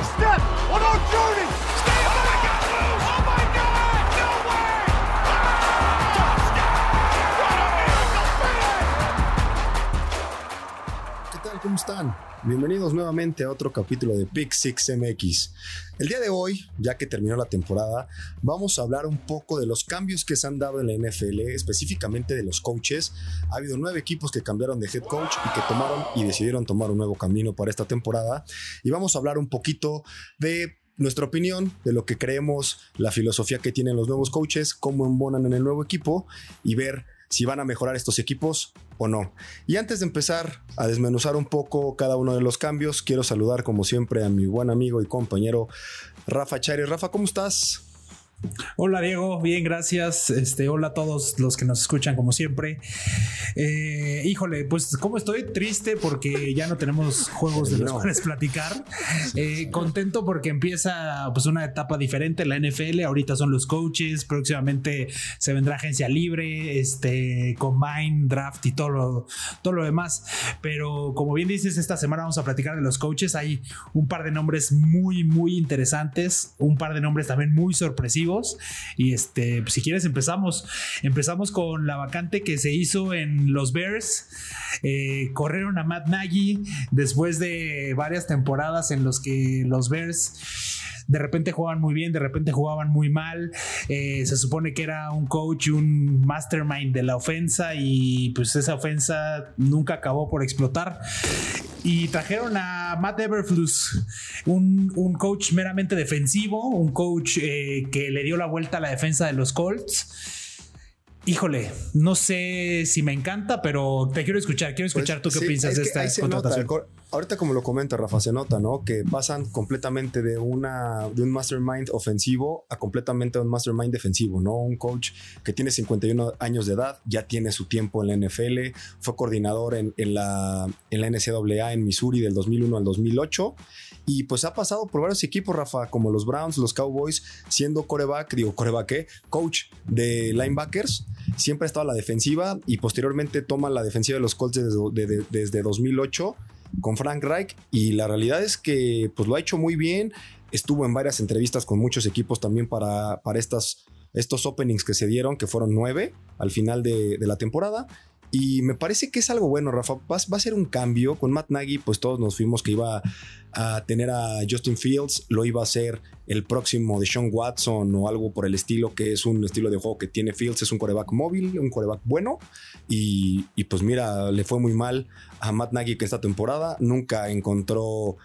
half step on our journey. Stay oh my God! Oh my God! No way! What ¿Cómo están? Bienvenidos nuevamente a otro capítulo de Pick Six MX. El día de hoy, ya que terminó la temporada, vamos a hablar un poco de los cambios que se han dado en la NFL, específicamente de los coaches. Ha habido nueve equipos que cambiaron de head coach y que tomaron y decidieron tomar un nuevo camino para esta temporada. Y vamos a hablar un poquito de nuestra opinión de lo que creemos, la filosofía que tienen los nuevos coaches, cómo embonan en el nuevo equipo y ver si van a mejorar estos equipos o no. Y antes de empezar a desmenuzar un poco cada uno de los cambios, quiero saludar como siempre a mi buen amigo y compañero Rafa Chari. Rafa, ¿cómo estás? Hola Diego, bien, gracias. Este, hola a todos los que nos escuchan como siempre. Eh, híjole, pues como estoy triste porque ya no tenemos juegos de los cuales platicar. Eh, contento porque empieza pues una etapa diferente en la NFL. Ahorita son los coaches, próximamente se vendrá agencia libre, este combine, draft y todo lo, todo lo demás. Pero como bien dices, esta semana vamos a platicar de los coaches. Hay un par de nombres muy, muy interesantes, un par de nombres también muy sorpresivos. Y este, pues, si quieres, empezamos. Empezamos con la vacante que se hizo en los Bears. Eh, corrieron a Matt Nagy después de varias temporadas en los que los Bears de repente jugaban muy bien, de repente jugaban muy mal. Eh, se supone que era un coach, un mastermind de la ofensa y pues esa ofensa nunca acabó por explotar. Y trajeron a Matt Everflus, un, un coach meramente defensivo, un coach eh, que le dio la vuelta a la defensa de los Colts. Híjole, no sé si me encanta, pero te quiero escuchar. Quiero escuchar Pues, tú qué sí, piensas es de esta nota, contratación. Ahorita como lo comenta Rafa, se nota, ¿no? Que pasan completamente de una de un mastermind ofensivo a completamente un mastermind defensivo, ¿no? Un coach que tiene 51 años de edad, ya tiene su tiempo en la NFL, fue coordinador en, en la, en la NCAA en Missouri del 2001 al 2008 y pues ha pasado por varios equipos, Rafa, como los Browns, los Cowboys, siendo coreback, digo coreback, ¿qué? Coach de linebackers, siempre ha estado a la defensiva y posteriormente toma la defensiva de los Colts desde, de- de- desde 2008 con Frank Reich y la realidad es que pues lo ha hecho muy bien, estuvo en varias entrevistas con muchos equipos también para, para estas, estos openings que se dieron, que fueron nueve al final de, la temporada. Y me parece que es algo bueno, Rafa. Va a ser un cambio. Con Matt Nagy, pues todos nos fuimos que iba a tener a Justin Fields, lo iba a hacer el próximo de Sean Watson o algo por el estilo, que es un estilo de juego que tiene Fields, es un coreback móvil, un coreback bueno. Y, pues mira, le fue muy mal a Matt Nagy que esta temporada nunca encontró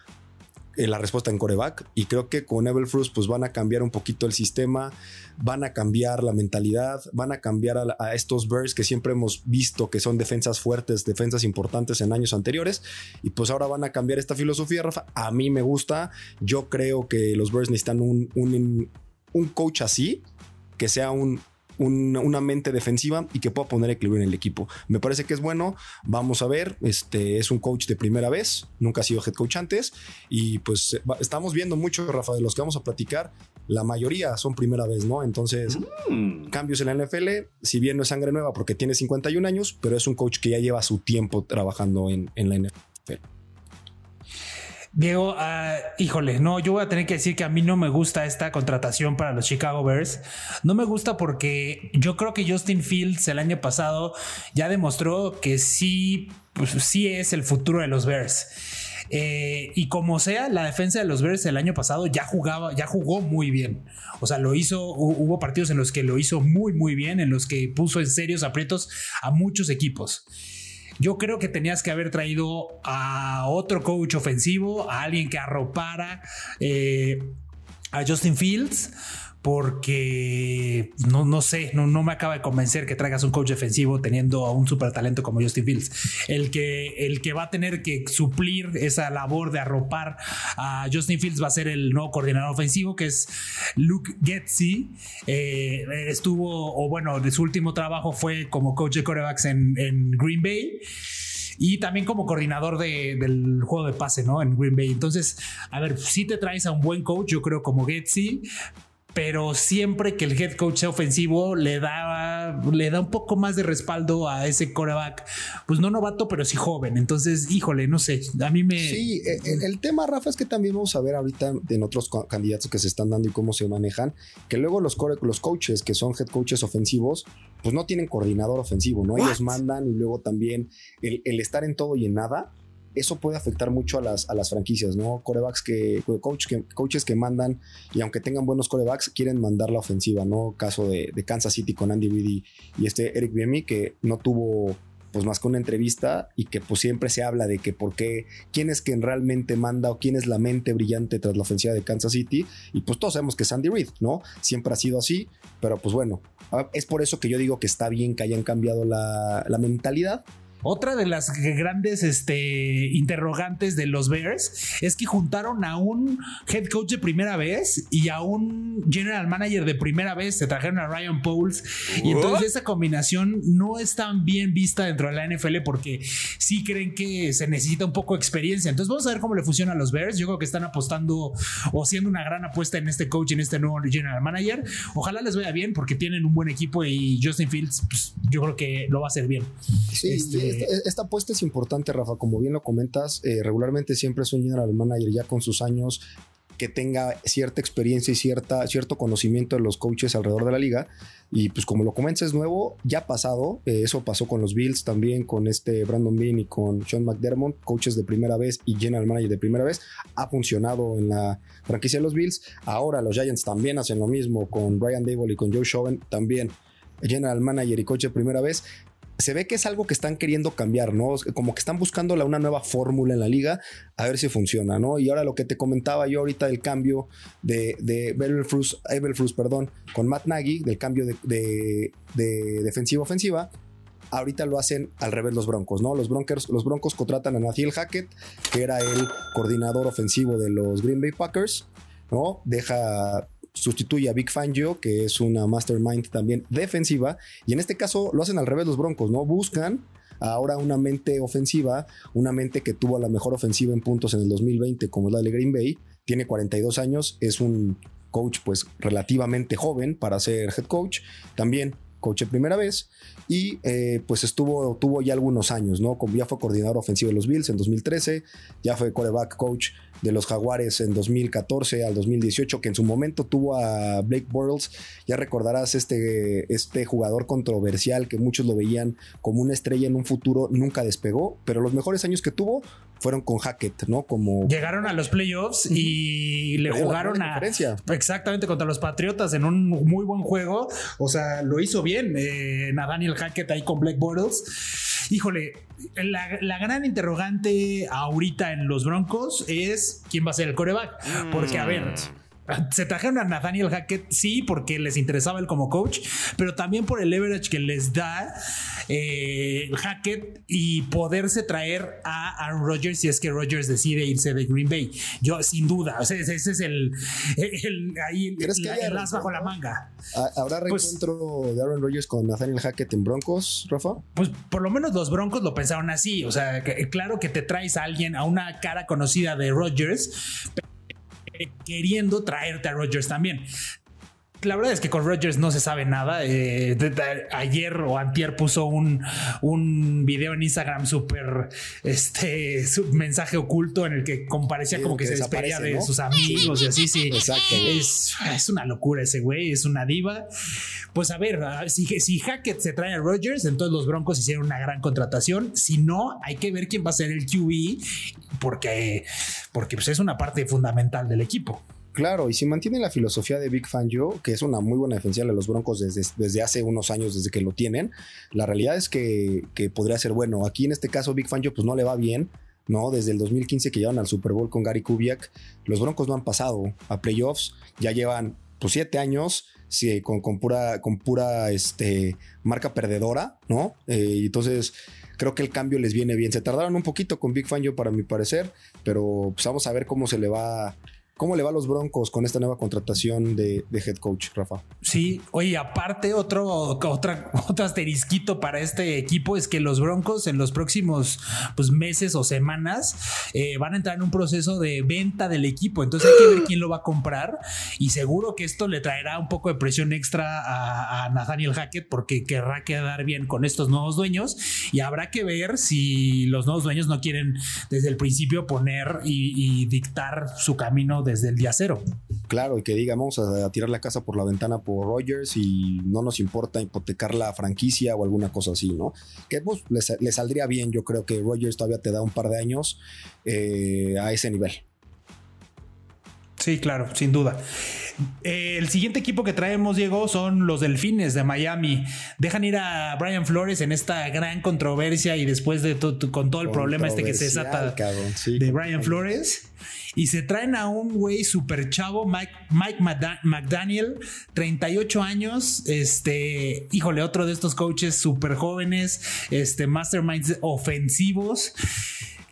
eh, la respuesta en coreback y creo que con Evelfrus pues van a cambiar un poquito el sistema, van a cambiar la mentalidad, van a cambiar a estos Bears que siempre hemos visto que son defensas fuertes, defensas importantes en años anteriores y pues ahora van a cambiar esta filosofía, Rafa. A mí me gusta, yo creo que los Bears necesitan un, un, un coach así, que sea un, un- una mente defensiva y que pueda poner equilibrio en el equipo. Me parece que es bueno. Vamos a ver. Este es un coach de primera vez. Nunca ha sido head coach antes. Y pues va- estamos viendo mucho, Rafa, de los que vamos a platicar. La mayoría son primera vez, ¿no? Entonces, cambios en la NFL. Si bien no es sangre nueva porque tiene 51 años, pero es un coach que ya lleva su tiempo trabajando en, en la NFL. Diego, ah, híjole, no, yo voy a tener que decir que a mí no me gusta esta contratación para los Chicago Bears. No me gusta porque yo creo que Justin Fields el año pasado ya demostró que sí, pues, sí es el futuro de los Bears. Eh, y como sea, la defensa de los Bears el año pasado ya jugaba, ya jugó muy bien. O sea, lo hizo, hu- hubo partidos en los que lo hizo muy, muy bien, en los que puso en serios aprietos a muchos equipos. Yo creo que tenías que haber traído a otro coach ofensivo, a alguien que arropara eh, a Justin Fields, porque no, no sé, no, no me acaba de convencer que traigas un coach defensivo teniendo a un super talento como Justin Fields. El que, el que va a tener que suplir esa labor de arropar a Justin Fields va a ser el nuevo coordinador ofensivo, que es Luke Getzi. Eh, estuvo, o bueno, de su último trabajo fue como coach de corebacks en, en Green Bay y también como coordinador de- del juego de pase, ¿no? En Green Bay. Entonces, a ver, si te traes a un buen coach, yo creo como Getzi, pero siempre que el head coach sea ofensivo le da, le da un poco más de respaldo a ese coreback, pues no novato, pero sí joven. Entonces, híjole, no sé, a mí me... Sí, el, el tema, Rafa, es que también vamos a ver ahorita en otros candidatos que se están dando y cómo se manejan, que luego los, los coaches que son head coaches ofensivos, pues no tienen coordinador ofensivo, ¿no? Ellos mandan y luego también el, el estar en todo y en nada eso puede afectar mucho a las, a las franquicias, ¿no? Corebacks que, coach, que, coaches que mandan y aunque tengan buenos corebacks, quieren mandar la ofensiva, ¿no? Caso de, Kansas City con Andy Reid y, este Eric Biemi que no tuvo pues más que una entrevista y que pues siempre se habla de que por qué, quién es quien realmente manda o quién es la mente brillante tras la ofensiva de Kansas City y pues todos sabemos que es Andy Reid, ¿no? Siempre ha sido así, pero pues bueno, es por eso que yo digo que está bien que hayan cambiado la, la mentalidad otra de las grandes este, interrogantes de los Bears es que juntaron a un head coach de primera vez y a un general manager de primera vez. Se trajeron a Ryan Pauls. Y entonces esa combinación no es tan bien vista dentro de la NFL porque sí creen que se necesita un poco de experiencia. Entonces vamos a ver cómo le funciona a los Bears. Yo creo que están apostando o siendo una gran apuesta en este coach, en este nuevo general manager. Ojalá les vaya bien porque tienen un buen equipo y Justin Fields, pues, yo creo que lo va a hacer bien. Sí, este, esta, apuesta es importante, Rafa, como bien lo comentas, eh, regularmente siempre es un general manager ya con sus años que tenga cierta experiencia y cierta, cierto conocimiento de los coaches alrededor de la liga. Y pues como lo comentas es nuevo, ya ha pasado. Eh, eso pasó con los Bills también, con este Brandon Bean y con Sean McDermott, coaches de primera vez y general manager de primera vez. Ha funcionado en la franquicia de los Bills. Ahora los Giants también hacen lo mismo con Brian Dable y con Joe Chauvin también general manager y coach de primera vez se ve que es algo que están queriendo cambiar, ¿no? Como que están buscando una nueva fórmula en la liga, a ver si funciona, ¿no? Y ahora lo que te comentaba yo ahorita del cambio de, de Eberflus, perdón, con Matt Nagy, del cambio de, de defensiva-ofensiva, ahorita lo hacen al revés los Broncos, ¿no? Los Broncos, los Broncos contratan a Nathiel Hackett, que era el coordinador ofensivo de los Green Bay Packers, ¿no? Deja sustituye a Big Fangio, que es una mastermind también defensiva, y en este caso lo hacen al revés los Broncos, ¿no? Buscan ahora una mente ofensiva, una mente que tuvo la mejor ofensiva en puntos en el 2020, como es la de Green Bay, tiene 42 años, es un coach pues relativamente joven para ser head coach, también coach de primera vez y eh, pues estuvo, tuvo ya algunos años, ¿no? Ya fue coordinador ofensivo de los Bills en 2013, ya fue coreback coach de los Jaguares en 2014 al 2018, que en su momento tuvo a Blake Bortles. Ya recordarás este, este jugador controversial que muchos lo veían como una estrella en un futuro, nunca despegó, pero los mejores años que tuvo fueron con Hackett, ¿no? Como llegaron a los playoffs y le jugaron a exactamente contra los Patriotas en un muy buen juego. O sea, lo hizo bien eh, Daniel Hackett ahí con Black Bortles. Híjole, la, la, gran interrogante ahorita en los Broncos es quién va a ser el coreback. Porque, a ver, mm. Se trajeron a Nathaniel Hackett, sí, porque les interesaba él como coach, pero también por el leverage que les da eh, Hackett y poderse traer a Aaron Rodgers si es que Rodgers decide irse de Green Bay. Yo, sin duda, ese, es el, ahí el, as bajo la manga. ¿Habrá pues reencuentro de Aaron Rodgers con Nathaniel Hackett en Broncos, Rafa? Pues por lo menos los Broncos lo pensaron así. O sea, claro que te traes a alguien, a una cara conocida de Rodgers, queriendo traerte a Rodgers también la verdad es que con Rodgers no se sabe nada. Eh, ayer o antier puso un, un video en Instagram súper, este, mensaje oculto en el que comparecía como que, se despedía de sus amigos y así, sí. Exacto. Es, es, una locura ese güey, es una diva. Pues a ver, si, si Hackett se trae a Rodgers, entonces los Broncos hicieron una gran contratación. Si no, hay que ver quién va a ser el QE porque, porque pues es una parte fundamental del equipo. Claro, y si mantiene la filosofía de Big Fan Joe, que es una muy buena defensa de los Broncos desde, desde hace unos años, desde que lo tienen, la realidad es que, podría ser bueno. Aquí en este caso, Big Fan Joe, pues no le va bien, ¿no? Desde el 2015 que llevan al Super Bowl con Gary Kubiak, los Broncos no han pasado a playoffs, ya llevan pues siete años sí, con, pura, con pura este, marca perdedora, ¿no? Eh, entonces creo que el cambio les viene bien. Se tardaron un poquito con Big Fan Joe para mi parecer, pero pues vamos a ver cómo se le va ¿Cómo le va a los Broncos con esta nueva contratación de, head coach, Rafa? Sí, oye, aparte, otro, otro asterisquito para este equipo es que los Broncos en los próximos pues, meses o semanas eh, van a entrar en un proceso de venta del equipo. Entonces hay que ver quién lo va a comprar. Y seguro que esto le traerá un poco de presión extra a, Nathaniel Hackett porque querrá quedar bien con estos nuevos dueños. Y habrá que ver si los nuevos dueños no quieren desde el principio poner y dictar su camino desde el día cero. Claro, y que diga, vamos a, tirar la casa por la ventana por Rogers y no nos importa hipotecar la franquicia o alguna cosa así, ¿no? Que pues le, saldría bien, yo creo que Rogers todavía te da un par de años eh, a ese nivel. Sí, claro, sin duda. Eh, el siguiente equipo que traemos, Diego, son los Delfines de Miami. Dejan ir a Brian Flores en esta gran controversia y después de con todo el problema este que se desata de Brian Flores. Y se traen a un güey súper chavo, Mike, Mike McDaniel, 38 años. Este, híjole, otro de estos coaches súper jóvenes, este, masterminds ofensivos.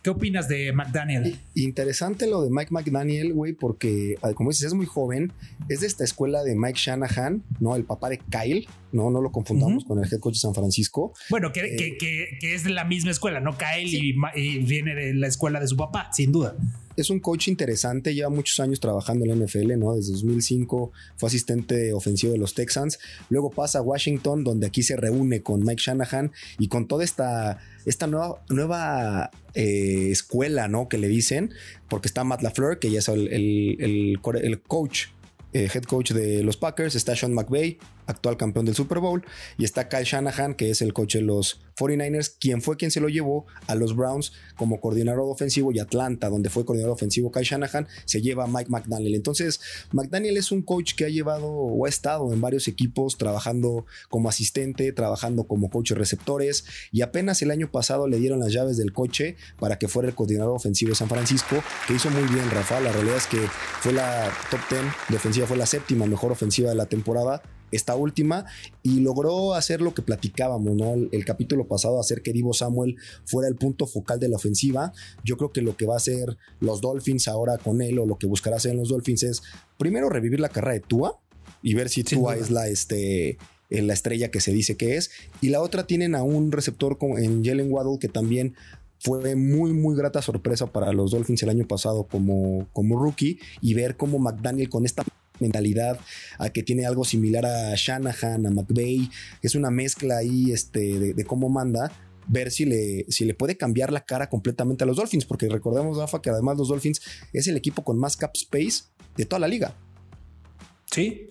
¿Qué opinas de McDaniel? Interesante lo de Mike McDaniel, güey, porque ah, como dices, es muy joven. Es de esta escuela de Mike Shanahan, ¿no? El papá de Kyle, no, no lo confundamos con el head coach de San Francisco. Bueno, que, eh, es de la misma escuela, ¿no? Kyle y, viene de la escuela de su papá, sin duda es un coach interesante, lleva muchos años trabajando en la NFL, ¿no? Desde 2005 fue asistente ofensivo de los Texans, luego pasa a Washington, donde aquí se reúne con Mike Shanahan y con toda esta, esta nueva, nueva eh, escuela, ¿no? Que le dicen, porque está Matt LaFleur, que ya es el, el coach eh, head coach de los Packers, está Sean McVay, actual campeón del Super Bowl, y está Kyle Shanahan, que es el coach de los 49ers, quien fue quien se lo llevó a los Browns como coordinador ofensivo y Atlanta, donde fue coordinador ofensivo Kyle Shanahan, se lleva a Mike McDaniel. Entonces, McDaniel es un coach que ha llevado o ha estado en varios equipos trabajando como asistente, trabajando como coach de receptores, y apenas el año pasado le dieron las llaves del coche para que fuera el coordinador ofensivo de San Francisco, que hizo muy bien, Rafa. La realidad es que fue la top 10 de ofensiva, fue la séptima mejor ofensiva de la temporada esta última y logró hacer lo que platicábamos, ¿no? El, capítulo pasado, hacer que Divo Samuel fuera el punto focal de la ofensiva. Yo creo que lo que va a hacer los Dolphins ahora con él o lo que buscará hacer en los Dolphins es primero revivir la carrera de Tua y ver si Tua es la, este, la estrella que se dice que es. Y la otra tienen a un receptor en Jalen Waddle que también fue muy, muy grata sorpresa para los Dolphins el año pasado como, como rookie y ver cómo McDaniel con esta mentalidad, a que tiene algo similar a Shanahan, a McVeigh, es una mezcla ahí este, de, cómo manda, ver si le, si le puede cambiar la cara completamente a los Dolphins, porque recordemos, Rafa, que además los Dolphins es el equipo con más cap space de toda la liga. Sí.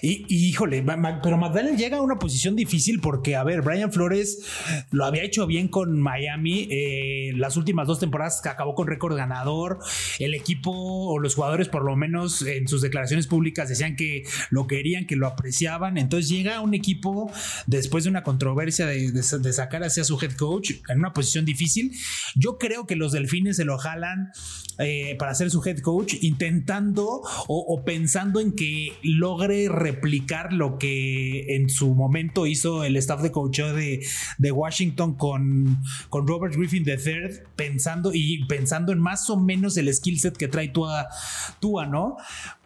Y, híjole, pero McDaniel llega a una posición difícil porque, a ver, Brian Flores lo había hecho bien con Miami. Eh, las últimas dos temporadas acabó con récord ganador. El equipo o los jugadores, por lo menos en sus declaraciones públicas, decían que lo querían, que lo apreciaban. Entonces llega un equipo después de una controversia de, sacar hacia su head coach en una posición difícil. Yo creo que los delfines se lo jalan eh, para ser su head coach, intentando o pensando en que logre replicar lo que en su momento hizo el staff de coach de, de Washington con, con Robert Griffin III, pensando y pensando en más o menos el skill set que trae Tua, Tua ¿no?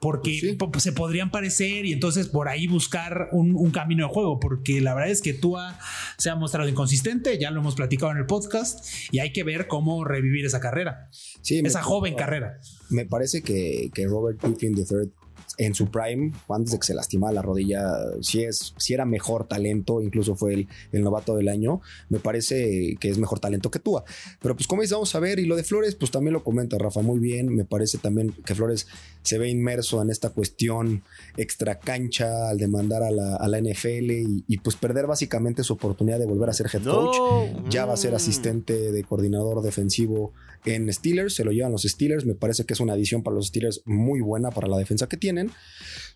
Porque se podrían parecer y entonces por ahí buscar un, camino de juego, porque la verdad es que Tua se ha mostrado inconsistente, ya lo hemos platicado en el podcast, y hay que ver cómo revivir esa carrera, esa joven carrera. Me parece que, que Robert Griffin III en su prime, antes de que se lastimara la rodilla, si, es, si era mejor talento, incluso fue el, el, novato del año, me parece que es mejor talento que Tua. Pero pues como dices, vamos a ver, y lo de Flores, pues también lo comenta Rafa muy bien, me parece también que Flores se ve inmerso en esta cuestión extra cancha al demandar a la, a la NFL y, pues perder básicamente su oportunidad de volver a ser head coach. Ya va a ser mm. asistente de coordinador defensivo en Steelers, se lo llevan los Steelers, me parece que es una adición para los Steelers muy buena para la defensa que tienen.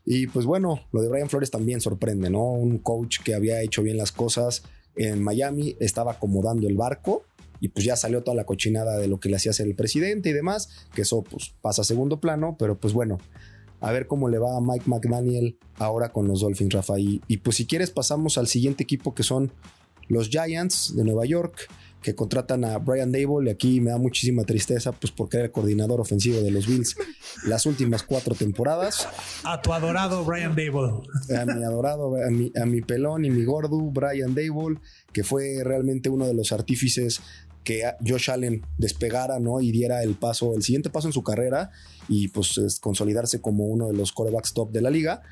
Y pues bueno, lo de Brian Flores también sorprende, ¿no? Un coach que había hecho bien las cosas en Miami, estaba acomodando el barco y pues ya salió toda la cochinada de lo que le hacía hacer el presidente y demás, que eso pues pasa a segundo plano, pero pues bueno, a ver cómo le va a Mike McDaniel ahora con los Dolphins, Rafa. Y, y pues si quieres pasamos al siguiente equipo que son los Giants de Nueva York que contratan a Brian Dable y aquí me da muchísima tristeza pues porque era el coordinador ofensivo de los Bills las últimas cuatro temporadas. A tu adorado Brian Dable. A mi adorado, a mi, a mi pelón y mi gordo Brian Dable, que fue realmente uno de los artífices que Josh Allen despegara, ¿no? Y diera el paso, el siguiente paso en su carrera y pues es consolidarse como uno de los corebacks top de la liga.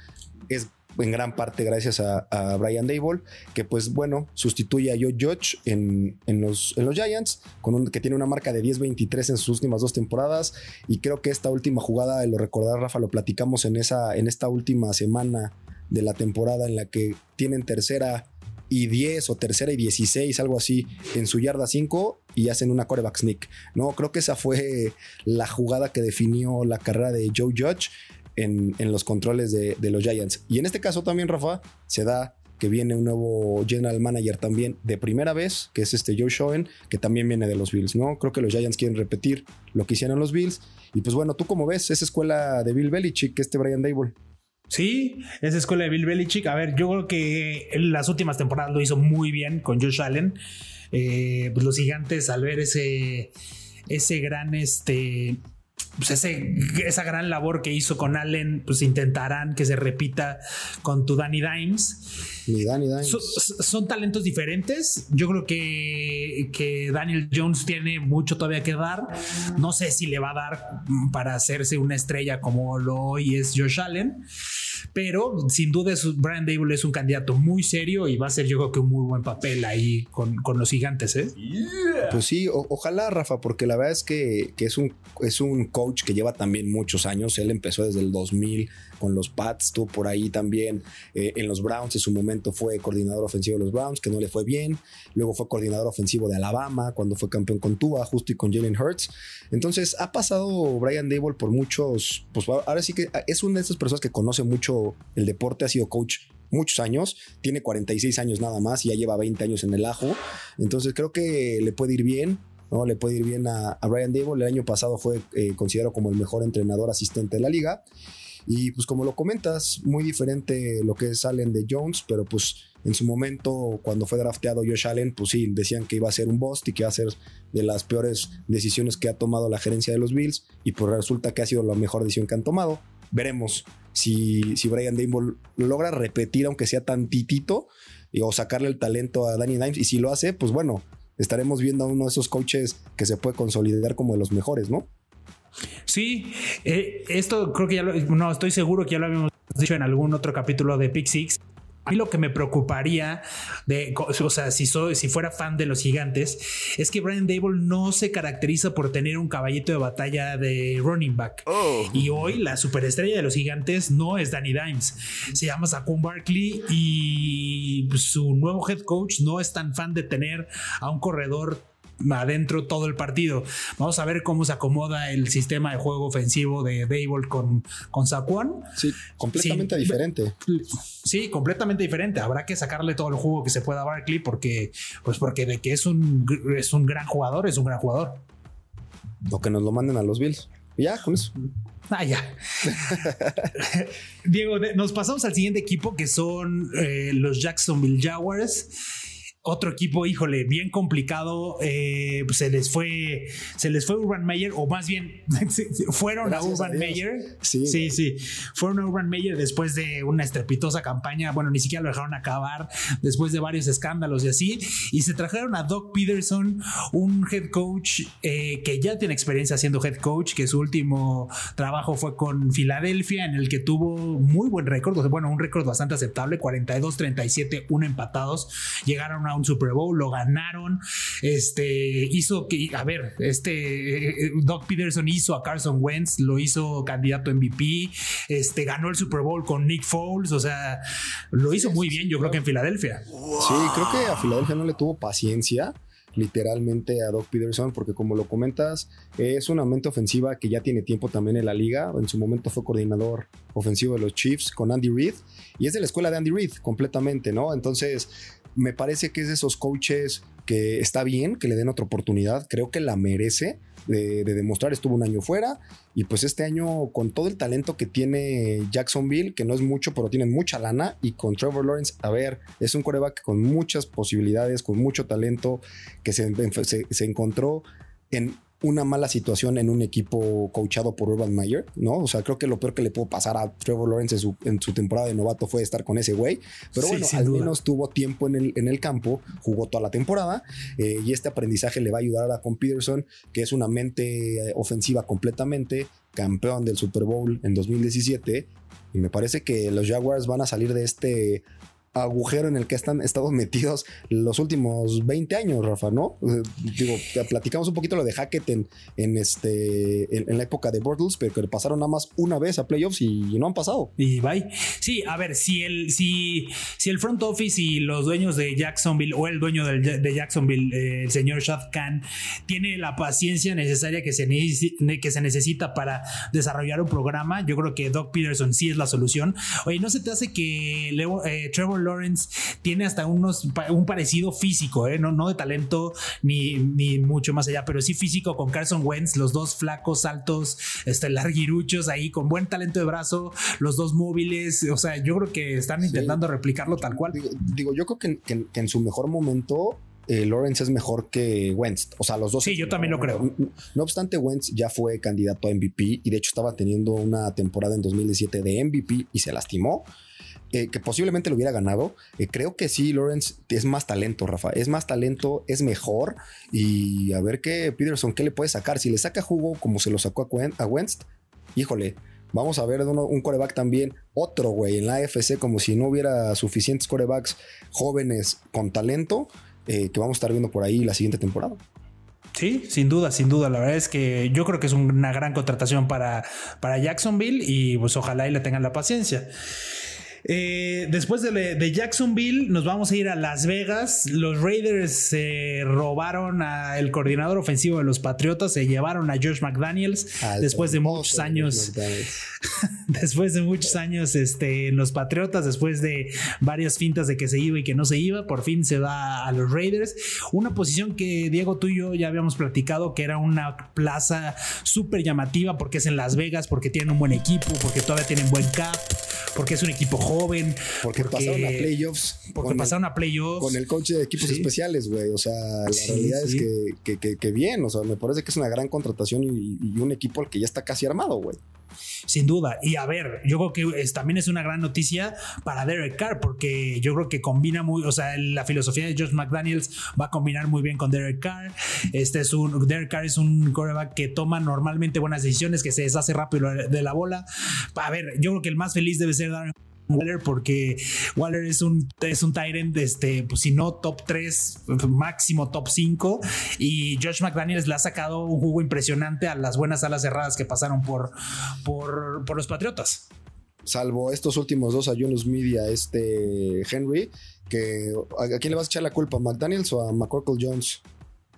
Es en gran parte gracias a, Brian Dable, que pues bueno, sustituye a Joe Judge en, los, en los Giants, con un, que tiene una marca de 10-23 en sus últimas dos temporadas. Y creo que esta última jugada, lo recordar Rafa, lo platicamos en, esa, en esta última semana de la temporada en la que tienen tercera y 10 o tercera y 16, algo así, en su yarda 5 y hacen una coreback sneak. No, creo que esa fue la jugada que definió la carrera de Joe Judge en, los controles de, los Giants. Y en este caso también, Rafa, se da que viene un nuevo general manager también de primera vez, que es este Joe Schoen, que también viene de los Bills, ¿no? Creo que los Giants quieren repetir lo que hicieron los Bills. Y pues bueno, tú como ves, esa escuela de Bill Belichick, este Brian Dable. Sí, esa escuela de Bill Belichick. A ver, yo creo que en las últimas temporadas lo hizo muy bien con Josh Allen. Eh, pues los gigantes al ver ese, ese gran este, pues ese, esa gran labor que hizo con Allen, pues intentarán que se repita con tu Danny Dimes. Ni Danny Dimes. son talentos diferentes. Yo creo que, que Daniel Jones tiene mucho todavía que dar. No sé si le va a dar para hacerse una estrella como lo hoy es Josh Allen pero sin duda Brian Dable es un candidato muy serio y va a ser yo creo que un muy buen papel ahí con, los gigantes. ¿eh? Pues sí, ojalá Rafa, porque la verdad es que, es, un, es un coach que lleva también muchos años, él empezó desde el 2000 con los Pats, estuvo por ahí también eh, en los Browns, en su momento fue coordinador ofensivo de los Browns, que no le fue bien, luego fue coordinador ofensivo de Alabama cuando fue campeón con Tua, justo y con Jalen Hurts. Entonces ha pasado Brian Dable por muchos, pues ahora sí que es una de esas personas que conoce mucho el deporte, ha sido coach muchos años, tiene 46 años nada más y ya lleva 20 años en el ajo, entonces creo que le puede ir bien. ¿no? Le puede ir bien a, Brian Dable. El año pasado fue eh, considerado como el mejor entrenador asistente de la liga. Y pues como lo comentas, muy diferente lo que es Allen de Jones, pero pues en su momento cuando fue drafteado Josh Allen, pues sí, decían que iba a ser un bust y que iba a ser de las peores decisiones que ha tomado la gerencia de los Bills y pues resulta que ha sido la mejor decisión que han tomado. Veremos si, si Brian Dable logra repetir, aunque sea tantitito, o sacarle el talento a Danny Dimes. Y si lo hace, pues bueno, estaremos viendo a uno de esos coaches que se puede consolidar como de los mejores, ¿no? Sí, eh, esto creo que ya lo, no, estoy seguro que ya lo habíamos dicho en algún otro capítulo de Pick Six. A mí lo que me preocuparía, de, o sea, si, soy, si fuera fan de los gigantes, es que Brian Dable no se caracteriza por tener un caballito de batalla de running back. Oh. Y hoy la superestrella de los gigantes no es Danny Dimes, se llama Saquon Barkley y su nuevo head coach no es tan fan de tener a un corredor adentro todo el partido. Vamos a ver cómo se acomoda el sistema de juego ofensivo de Dable con, con Saquon. Sí, completamente diferente. Sí, completamente diferente. Habrá que sacarle todo el jugo que se pueda a Barkley porque, pues porque de que es un, es un gran jugador, es un gran jugador. O que nos lo manden a los Bills. ya, con eso. Ah, ya. Diego, nos pasamos al siguiente equipo que son eh, los Jacksonville Jaguars otro equipo, híjole, bien complicado. Eh, se les fue, se les fue Urban Meyer, o más bien fueron a Urban Meyer. Sí. sí, sí, fueron a Urban Meyer después de una estrepitosa campaña. Bueno, ni siquiera lo dejaron acabar después de varios escándalos y así. Y se trajeron a Doc Peterson, un head coach eh, que ya tiene experiencia siendo head coach, que su último trabajo fue con Filadelfia, en el que tuvo muy buen récord, bueno, un récord bastante aceptable, 42-37, 1 empatados. Llegaron a un Super Bowl, lo ganaron. Este hizo que, a ver, este eh, Doc Peterson hizo a Carson Wentz, lo hizo candidato MVP, este ganó el Super Bowl con Nick Foles, o sea, lo hizo muy bien, yo creo que en Filadelfia. Sí, creo que a Filadelfia no le tuvo paciencia literalmente a Doc Peterson, porque como lo comentas, es una mente ofensiva que ya tiene tiempo también en la liga. En su momento fue coordinador ofensivo de los Chiefs con Andy Reid y es de la escuela de Andy Reid completamente, ¿no? Entonces, me parece que es de esos coaches que está bien que le den otra oportunidad, creo que la merece de, demostrar, estuvo un año fuera y pues este año con todo el talento que tiene Jacksonville, que no es mucho, pero tienen mucha lana y con Trevor Lawrence, a ver, es un coreback con muchas posibilidades, con mucho talento, que se, se encontró en una mala situación en un equipo coachado por Urban Meyer, ¿no? O sea, creo que lo peor que le pudo pasar a Trevor Lawrence en su, temporada de novato fue estar con ese güey. Pero bueno, al menos tuvo tiempo en el, en el campo, jugó toda la temporada eh, y este aprendizaje le va a ayudar a con Peterson, que es una mente eh, ofensiva completamente, campeón del Super Bowl en 2017. Y me parece que los Jaguars van a salir de este agujero en el que están estado metidos los últimos 20 años, Rafa, ¿no? Eh, digo, platicamos un poquito lo de Hackett en, este, en, la época de Bortles, pero que pasaron nada más una vez a playoffs y, no han pasado. Y bye. Sí, a ver, si el, si, si el front office y los dueños de Jacksonville o el dueño de Jacksonville, eh, el señor Shad Khan, tiene la paciencia necesaria que se, que se necesita para desarrollar un programa, yo creo que Doc Peterson sí es la solución. Oye, ¿no se te hace que eh, Trevor Lawrence tiene hasta unos, un parecido físico, ¿eh? no, no de talento ni, ni mucho más allá, pero sí físico con Carson Wentz, los dos flacos, altos, este, larguiruchos ahí, con buen talento de brazo, los dos móviles. O sea, yo creo que están intentando replicarlo tal cual. Digo, yo creo que, en su mejor momento eh, Lawrence es mejor que Wentz. O sea, los dos. Sí, yo también lo creo. No, obstante, Wentz ya fue candidato a MVP y de hecho estaba teniendo una temporada en 2017 de MVP y se lastimó. Eh, que posiblemente lo hubiera ganado. Eh, creo que sí, Lawrence es más talento, Rafa. Es más talento, es mejor. Y a ver qué Peterson, qué le puede sacar. Si le saca jugo como se lo sacó a, Wentz, híjole, Vamos a ver un coreback también, otro güey, en la AFC, como si no hubiera suficientes corebacks jóvenes con talento, eh, que vamos a estar viendo por ahí la siguiente temporada. Sí, sin duda, sin duda. La verdad es que yo creo que es una gran contratación para, para Jacksonville y pues ojalá y le tengan la paciencia. Eh, después de, Jacksonville, nos vamos a ir a Las Vegas. Los Raiders se robaron al coordinador ofensivo de los Patriotas, se llevaron a Josh McDaniels después de muchos años. después de muchos años este, en los Patriotas, después de varias fintas de que se iba y que no se iba, por fin se va a los Raiders. Una posición que Diego, tú y yo ya habíamos platicado que era una plaza súper llamativa porque es en Las Vegas, porque tienen un buen equipo, porque todavía tienen buen cap, porque es un equipo joven. Porque, pasaron a playoffs. Porque pasaron a playoffs. Con el coche de equipos especiales, güey. O sea, la realidad es que, bien. O sea, me parece que es una gran contratación y, y un equipo al que ya está casi armado, güey sin duda. Y a ver, yo creo que también es una gran noticia para Derek Carr, porque yo creo que combina muy, o sea, la filosofía de Josh McDaniels va a combinar muy bien con Derek Carr. Este es un, Derek Carr es un quarterback que toma normalmente buenas decisiones, que se deshace rápido de la bola. A ver, yo creo que el más feliz debe ser Darren Waller porque Waller es un, es un Tyrant, este, pues si no top 3, máximo top 5. Y Josh McDaniels le ha sacado un jugo impresionante a las buenas alas cerradas que pasaron por, por, por los Patriotas. Salvo estos últimos dos a Jonas Media, este Henry, que ¿a quién le vas a echar la culpa? ¿A McDaniels o a McCorkle Jones?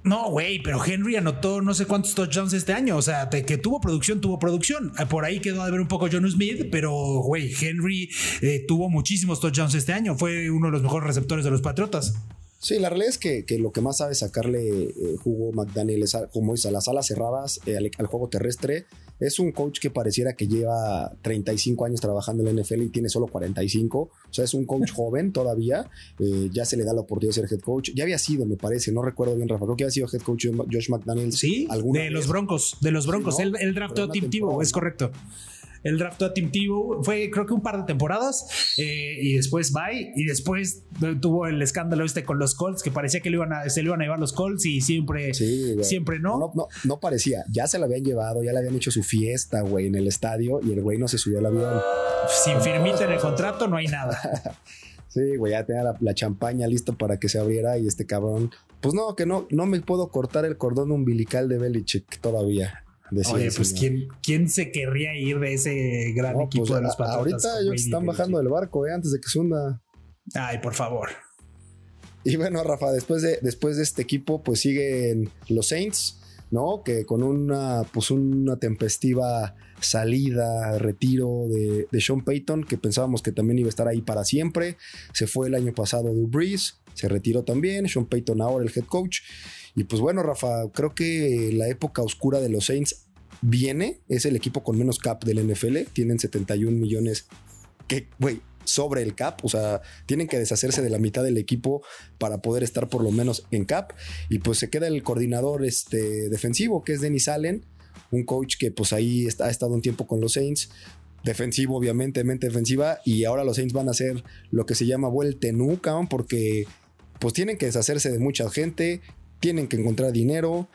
No, güey, pero Henry anotó no sé cuántos touchdowns este año. O sea, que tuvo producción, tuvo producción. Eh, por ahí quedó de ver un poco John Smith, pero, güey, Henry eh, tuvo muchísimos touchdowns este año. Fue uno de los mejores receptores de los Patriotas. Sí, la realidad es que, lo que más sabe sacarle eh, jugo McDaniel es, como dice, a las alas cerradas, eh, al, juego terrestre. Es un coach que pareciera que lleva 35 años trabajando en la NFL y tiene solo 45. O sea, es un coach joven todavía. Eh, ya se le da la oportunidad de ser head coach. Ya había sido, me parece, no recuerdo bien, Rafa. Creo que había sido head coach Josh McDaniel. Sí, de los Broncos, de los Broncos. el él, draftó a Tim Tebow, es correcto. El draftó a Tim Tebow, fue creo que un par de temporadas eh, y después bye y después tuvo el escándalo este con los Colts que parecía que le iban a, se le iban a llevar los Colts y siempre, siempre no. No, no. no parecía, ya se lo habían llevado, ya le habían hecho su fiesta, güey, en el estadio y el güey no se subió al avión. Sin firmita en el contrato no hay nada. Sí, güey, ya tenía la, champaña lista para que se abriera y este cabrón, pues no, que no, no me puedo cortar el cordón umbilical de Belichick todavía. Oye, pues ¿quién, ¿quién, se querría ir de ese gran equipo pues, de los Patriotas? Ahorita ellos están bajando del barco, eh, antes de que se hunda. Ay, por favor. Y bueno, Rafa, después de, después de este equipo, pues siguen los Saints. ¿no? Que con una, pues una tempestiva salida, retiro de, de, Sean Payton, que pensábamos que también iba a estar ahí para siempre. Se fue el año pasado de Breeze, se retiró también. Sean Payton ahora el head coach. Y pues bueno, Rafa, creo que la época oscura de los Saints viene. Es el equipo con menos cap del NFL. Tienen 71 millones. Que, güey, sobre el cap, o sea, tienen que deshacerse de la mitad del equipo para poder estar por lo menos en cap y pues se queda el coordinador este, defensivo que es Dennis Allen, un coach que pues ahí está, ha estado un tiempo con los Saints, defensivo obviamente, mente defensiva y ahora los Saints van a hacer lo que se llama vuelta nuca porque pues tienen que deshacerse de mucha gente, tienen que encontrar dinero,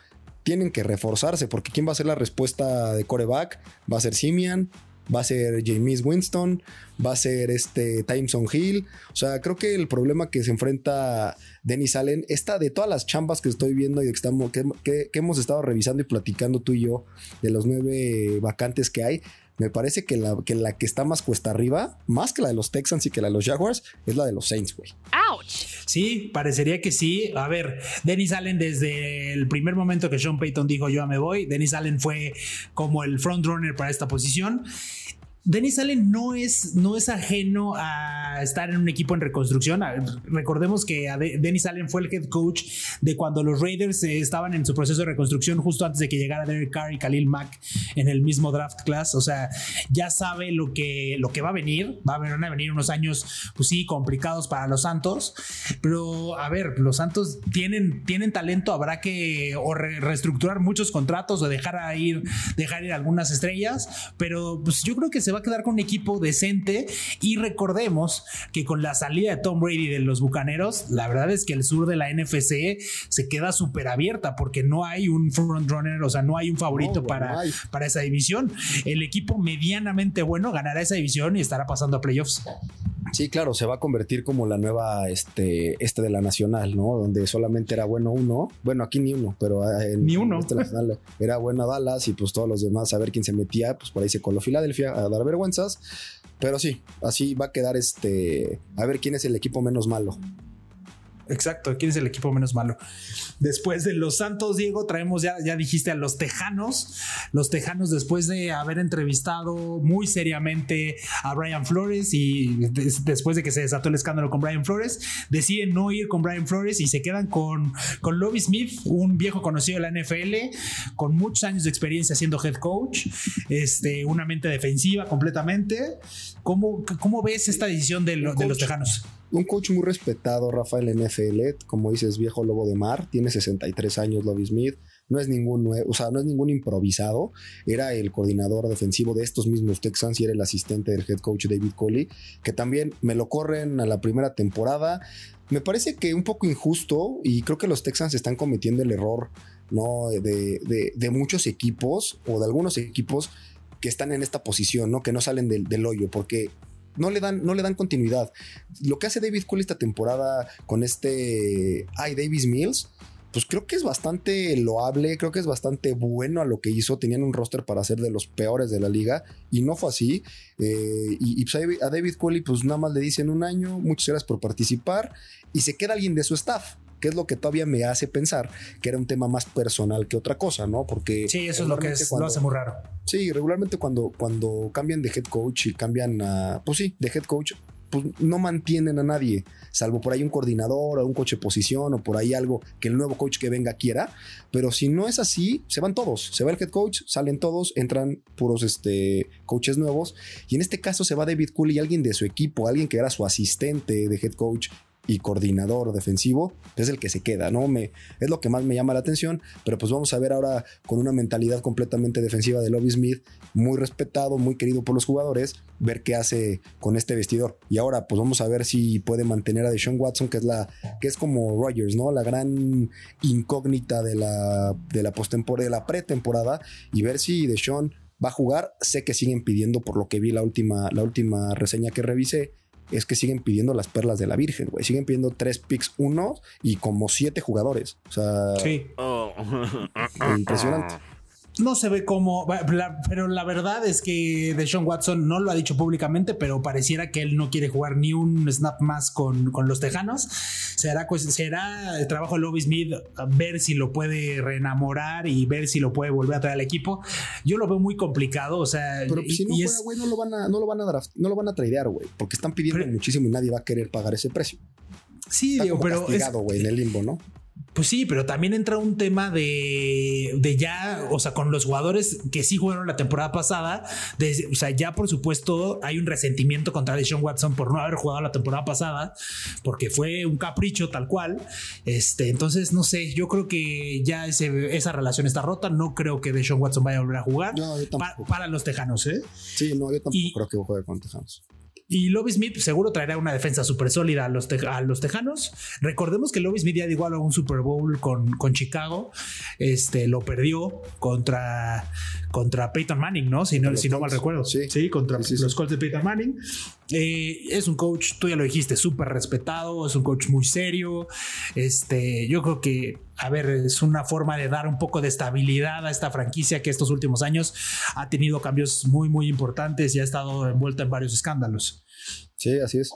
tienen que reforzarse porque quién va a ser la respuesta de coreback va a ser Simian va a ser James Winston, va a ser este Timeson Hill. O sea, creo que el problema que se enfrenta Dennis Allen, esta de todas las chambas que estoy viendo y que, estamos, que, hemos estado revisando y platicando tú y yo de los nueve vacantes que hay, me parece que la, que la que está más cuesta arriba, más que la de los Texans y que la de los Jaguars, es la de los Saints, güey. ¡Auch! Sí, parecería que sí. A ver, Dennis Allen, desde el primer momento que Sean Payton dijo yo me voy, Dennis Allen fue como el frontrunner para esta posición. Dennis Allen no es, no es ajeno a estar en un equipo en reconstrucción. Recordemos que Dennis Allen fue el head coach de cuando los Raiders eh, estaban en su proceso de reconstrucción justo antes de que llegara Derek Carr y Khalil Mack en el mismo draft class. O sea, ya sabe lo que, lo que va a venir. Va a venir unos años, pues sí, complicados para los Santos. Pero a ver, los Santos tienen, tienen talento. Habrá que reestructurar muchos contratos o dejar ir, dejar ir algunas estrellas. Pero pues yo creo que se va a quedar con un equipo decente y recordemos que con la salida de Tom Brady de los Bucaneros, la verdad es que el sur de la NFC se queda súper abierta porque no hay un frontrunner, o sea, no hay un favorito para, para esa división. El equipo medianamente bueno ganará esa división y estará pasando a playoffs. Sí, claro, se va a convertir como la nueva este, este de la nacional, ¿no? Donde solamente era bueno uno. Bueno, aquí ni uno, pero en, ni uno. Este nacional era bueno Dallas y pues todos los demás a ver quién se metía, pues por ahí se coló Filadelfia a dar vergüenzas. Pero sí, así va a quedar este. A ver quién es el equipo menos malo. Exacto, ¿quién es el equipo menos malo? Después de los Santos, Diego, traemos ya, ya dijiste a los Tejanos. Los Tejanos, después de haber entrevistado muy seriamente a Brian Flores y después de que se desató el escándalo con Brian Flores, deciden no ir con Brian Flores y se quedan con, con Lobby Smith, un viejo conocido de la NFL, con muchos años de experiencia siendo head coach, este, una mente defensiva completamente. ¿Cómo, cómo ves esta decisión de, de los Tejanos? Un coach muy respetado, Rafael NFL, como dices, viejo lobo de mar, tiene 63 años, Lobby Smith, no es ningún o sea, no es ningún improvisado, era el coordinador defensivo de estos mismos Texans y era el asistente del head coach David Coley, que también me lo corren a la primera temporada. Me parece que un poco injusto y creo que los Texans están cometiendo el error ¿no? de, muchos equipos o de algunos equipos que están en esta posición, ¿no? Que no salen del hoyo, porque no le dan, no le dan continuidad. Lo que hace David Cole esta temporada con este Ay Davis Mills, pues creo que es bastante loable, creo que es bastante bueno a lo que hizo. Tenían un roster para ser de los peores de la liga y no fue así. Eh, y, pues, a David Cole, pues nada más le dicen un año, muchas gracias por participar y se queda alguien de su staff que es lo que todavía me hace pensar que era un tema más personal que otra cosa, ¿no? Porque... Sí, eso es lo que es, lo hace muy raro. Sí, regularmente cuando, cuando cambian de head coach y cambian a, pues sí, de head coach, pues no mantienen a nadie, salvo por ahí un coordinador o un coche de posición o por ahí algo que el nuevo coach que venga quiera, pero si no es así, se van todos, se va el head coach, salen todos, entran puros este, coaches nuevos y en este caso se va David Cooley y alguien de su equipo, alguien que era su asistente de head coach y coordinador defensivo, es el que se queda, ¿no? Me, es lo que más me llama la atención, pero pues vamos a ver ahora con una mentalidad completamente defensiva de Lobby Smith, muy respetado, muy querido por los jugadores, ver qué hace con este vestidor. Y ahora pues vamos a ver si puede mantener a Deshaun Watson, que es la que es como Rogers, ¿no? La gran incógnita de la de la postemporada, de la pretemporada y ver si Deshaun va a jugar. Sé que siguen pidiendo por lo que vi la última la última reseña que revisé es que siguen pidiendo las perlas de la Virgen, güey. Siguen pidiendo tres picks uno y como siete jugadores. O sea, sí. Oh. impresionante. No se ve cómo, pero la verdad es que Deshaun Watson no lo ha dicho públicamente, pero pareciera que él no quiere jugar ni un snap más con, los Tejanos. Será, será el trabajo de Lobby Smith ver si lo puede reenamorar y ver si lo puede volver a traer al equipo. Yo lo veo muy complicado, o sea, pero si no güey, no lo van a, no lo van a draft, no lo van a tradear, güey, porque están pidiendo muchísimo y nadie va a querer pagar ese precio. Sí, digo, pero castigado, güey, en el limbo, ¿no? Pues sí, pero también entra un tema de, de, ya, o sea, con los jugadores que sí jugaron la temporada pasada, o sea, ya por supuesto hay un resentimiento contra Deshaun Watson por no haber jugado la temporada pasada, porque fue un capricho tal cual. Este, entonces, no sé, yo creo que ya esa relación está rota. No creo que Deshaun Watson vaya a volver a jugar para los Tejanos, ¿eh? Sí, no, yo tampoco creo que juegue con Tejanos. Y Lobby Smith seguro traerá una defensa súper sólida a los, a los Tejanos. Recordemos que Lobby Smith ya igual a un Super Bowl con, con Chicago. Este lo perdió contra, contra Peyton Manning, ¿no? Si no, si no mal recuerdo. Sí, contra los Colts de Peyton Manning. Eh, es un coach, tú ya lo dijiste, súper respetado, es un coach muy serio. Este, yo creo que, a ver, es una forma de dar un poco de estabilidad a esta franquicia que estos últimos años ha tenido cambios muy, muy importantes y ha estado envuelta en varios escándalos. Sí, así es.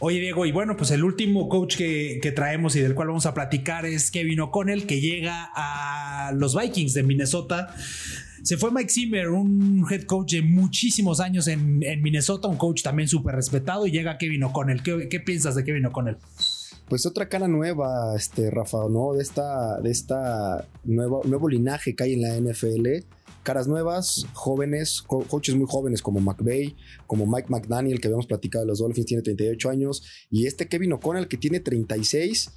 Oye, Diego, y bueno, pues el último coach que, que, traemos y del cual vamos a platicar es Kevin O'Connell, que llega a los Vikings de Minnesota se fue Mike Zimmer, un head coach de muchísimos años en, Minnesota, un coach también súper respetado, y llega Kevin O'Connell. ¿Qué, ¿Qué, piensas de Kevin O'Connell? Pues otra cara nueva, este, Rafa, ¿no? De esta, de esta nuevo, linaje que hay en la NFL. Caras nuevas, jóvenes, coaches muy jóvenes como McVay, como Mike McDaniel, que habíamos platicado de los Dolphins, tiene 38 años, y este Kevin O'Connell, que tiene 36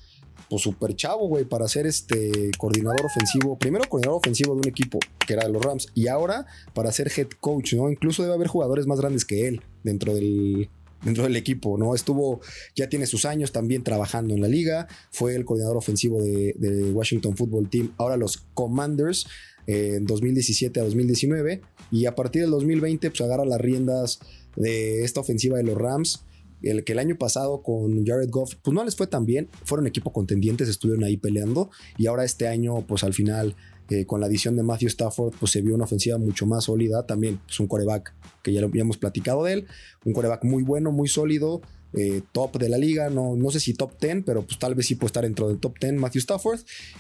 pues súper chavo, güey, para ser este coordinador ofensivo, primero coordinador ofensivo de un equipo, que era de los Rams, y ahora para ser head coach, ¿no? Incluso debe haber jugadores más grandes que él dentro del, dentro del equipo, ¿no? Estuvo, ya tiene sus años también trabajando en la liga, fue el coordinador ofensivo de, Washington Football Team, ahora los Commanders, eh, en 2017 a 2019, y a partir del 2020, pues agarra las riendas de esta ofensiva de los Rams el que el año pasado con Jared Goff, pues no les fue tan bien, fueron equipo contendientes, estuvieron ahí peleando y ahora este año, pues al final, eh, con la adición de Matthew Stafford, pues se vio una ofensiva mucho más sólida, también pues un coreback que ya lo habíamos platicado de él, un coreback muy bueno, muy sólido, eh, top de la liga, no, no sé si top 10, pero pues tal vez sí puede estar dentro del top 10 Matthew Stafford.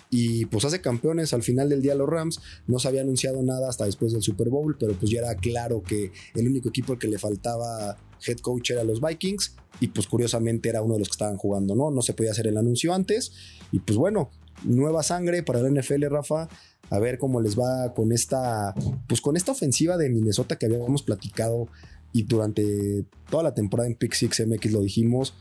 Y pues hace campeones. Al final del día los Rams, no se había anunciado nada hasta después del Super Bowl, pero pues ya era claro que el único equipo que le faltaba head coach era los Vikings. Y pues curiosamente era uno de los que estaban jugando, ¿no? No se podía hacer el anuncio antes. Y pues bueno, nueva sangre para el NFL, Rafa. A ver cómo les va con esta, pues con esta ofensiva de Minnesota que habíamos platicado y durante toda la temporada en Pick Six MX lo dijimos,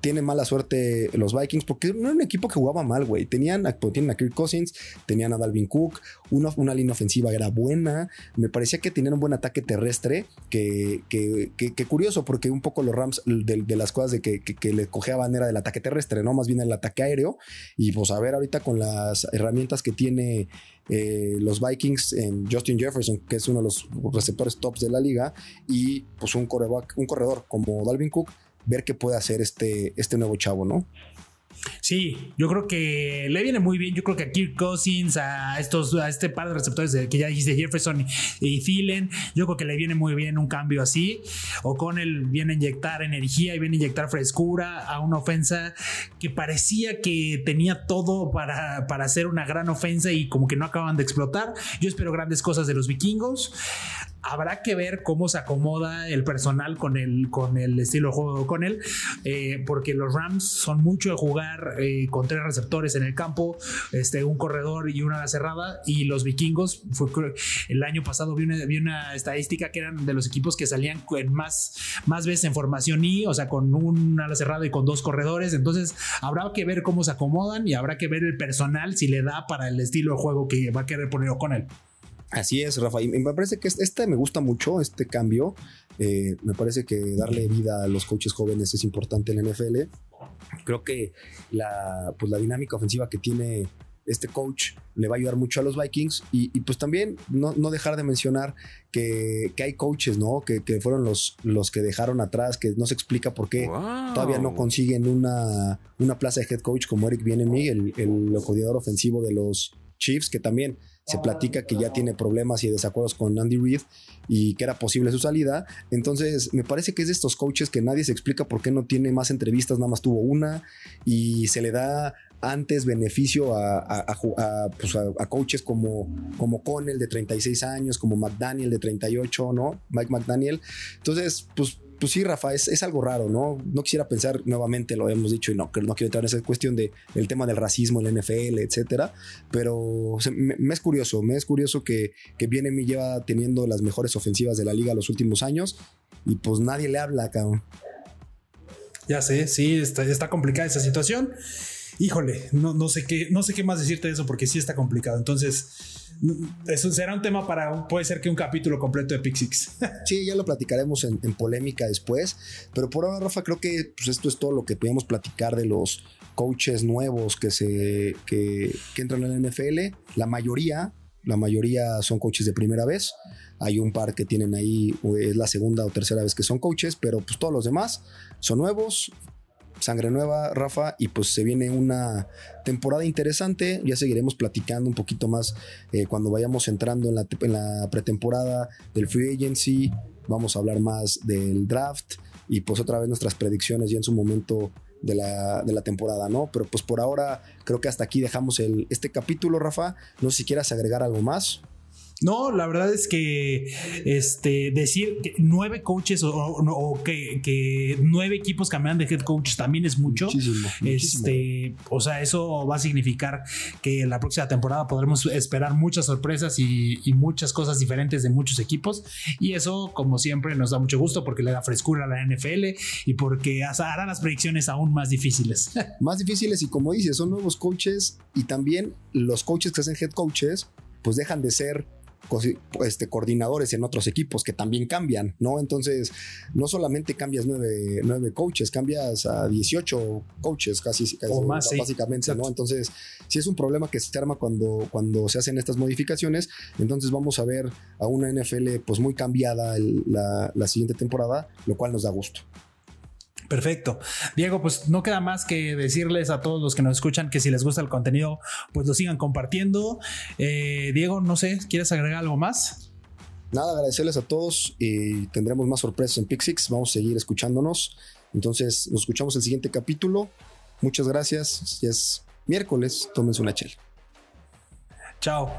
tiene mala suerte los Vikings porque no era un equipo que jugaba mal, güey. Tenían, a Kirk Cousins, tenían a Dalvin Cook, una, una línea ofensiva era buena. Me parecía que tenían un buen ataque terrestre, que, que, que, curioso, porque un poco los Rams de, las cosas de que, que, le cojeaban era del ataque terrestre, no más bien el ataque aéreo. Y pues a ver ahorita con las herramientas que tiene eh, los Vikings en Justin Jefferson, que es uno de los receptores tops de la liga, y pues un, un corredor como Dalvin Cook ver qué puede hacer este, este nuevo chavo, ¿no? Sí, yo creo que le viene muy bien. Yo creo que a Kirk Cousins, a estos, a este par de receptores que ya dijiste, Jefferson y Thielen, yo creo que le viene muy bien un cambio así. O con él viene a inyectar energía y viene a inyectar frescura a una ofensa que parecía que tenía todo para, para hacer una gran ofensa y como que no acaban de explotar. Yo espero grandes cosas de los vikingos. Habrá que ver cómo se acomoda el personal con el, con el estilo de juego con él, eh, porque los Rams son mucho de jugar eh, con tres receptores en el campo, este, un corredor y una cerrada, y los vikingos, fue, el año pasado vi una, una estadística que eran de los equipos que salían más, más veces en formación y, o sea, con un ala cerrada y con dos corredores, entonces habrá que ver cómo se acomodan y habrá que ver el personal si le da para el estilo de juego que va a querer poner con él. Así es, Rafa. Y me parece que este me gusta mucho, este cambio. Eh, me parece que darle vida a los coaches jóvenes es importante en la NFL. Creo que la, pues la dinámica ofensiva que tiene este coach le va a ayudar mucho a los Vikings y, pues también no, dejar de mencionar que, hay coaches, ¿no? Que, fueron los, los que dejaron atrás, que no se explica por qué todavía no consiguen una, una plaza de head coach como Eric Bienemy, el, el coordinador ofensivo de los Chiefs, que también se platica que ya tiene problemas y desacuerdos con Andy Reid y que era posible su salida. Entonces, me parece que es de estos coaches que nadie se explica por qué no tiene más entrevistas, nada más tuvo una y se le da antes beneficio a, pues a, coaches como, como Connell de 36 años, como McDaniel de 38, ¿no? Mike McDaniel. Entonces, pues pues sí, Rafa, es, algo raro, ¿no? No quisiera pensar nuevamente, lo hemos dicho y no, no quiero entrar en esa cuestión de el tema del racismo en la NFL, etcétera, pero me, es curioso, me es curioso que, que viene y lleva teniendo las mejores ofensivas de la liga los últimos años y pues nadie le habla, cabrón. Ya sé, sí, está, está complicada esa situación. Híjole, no, no, sé qué, no sé qué más decirte de eso porque sí está complicado. Entonces, eso será un tema para, puede ser que un capítulo completo de Pixix. Sí, ya lo platicaremos en, polémica después, pero por ahora, Rafa, creo que pues, esto es todo lo que podemos platicar de los coaches nuevos que, se, que, entran en la NFL. La mayoría, la mayoría son coaches de primera vez. Hay un par que tienen ahí, es la segunda o tercera vez que son coaches, pero pues todos los demás son nuevos, sangre nueva, Rafa, y pues se viene una temporada interesante. Ya seguiremos platicando un poquito más eh, cuando vayamos entrando en la, pretemporada del free agency. Vamos a hablar más del draft y pues otra vez nuestras predicciones ya en su momento de la, de la, temporada, ¿no? Pero pues por ahora creo que hasta aquí dejamos el, este capítulo, Rafa. No sé si quieras agregar algo más. No, la verdad es que este, decir que nueve coaches o, que, nueve equipos cambian de head coach también es mucho. Este, o sea, eso va a significar que la próxima temporada podremos esperar muchas sorpresas y, muchas cosas diferentes de muchos equipos. Y eso, como siempre, nos da mucho gusto porque le da frescura a la NFL y porque hará las predicciones aún más difíciles. Más difíciles y como dices, son nuevos coaches y también los coaches que hacen head coaches, pues dejan de ser este, coordinadores en otros equipos que también cambian, ¿no? Entonces, no solamente cambias nueve, nueve coaches, cambias a 18 coaches casi, o más, básicamente, ¿no? Entonces, si es un problema que se arma cuando, cuando se hacen estas modificaciones, entonces vamos a ver a una NFL pues muy cambiada la, la siguiente temporada, lo cual nos da gusto. Perfecto. Diego, pues no queda más que decirles a todos los que nos escuchan que si les gusta el contenido, pues lo sigan compartiendo. Eh, Diego, no sé, ¿quieres agregar algo más? Nada, agradecerles a todos y tendremos más sorpresas en Pixix. Vamos a seguir escuchándonos. Entonces, nos escuchamos el siguiente capítulo. Muchas gracias. Ya es miércoles. Tómense una chela. Chao.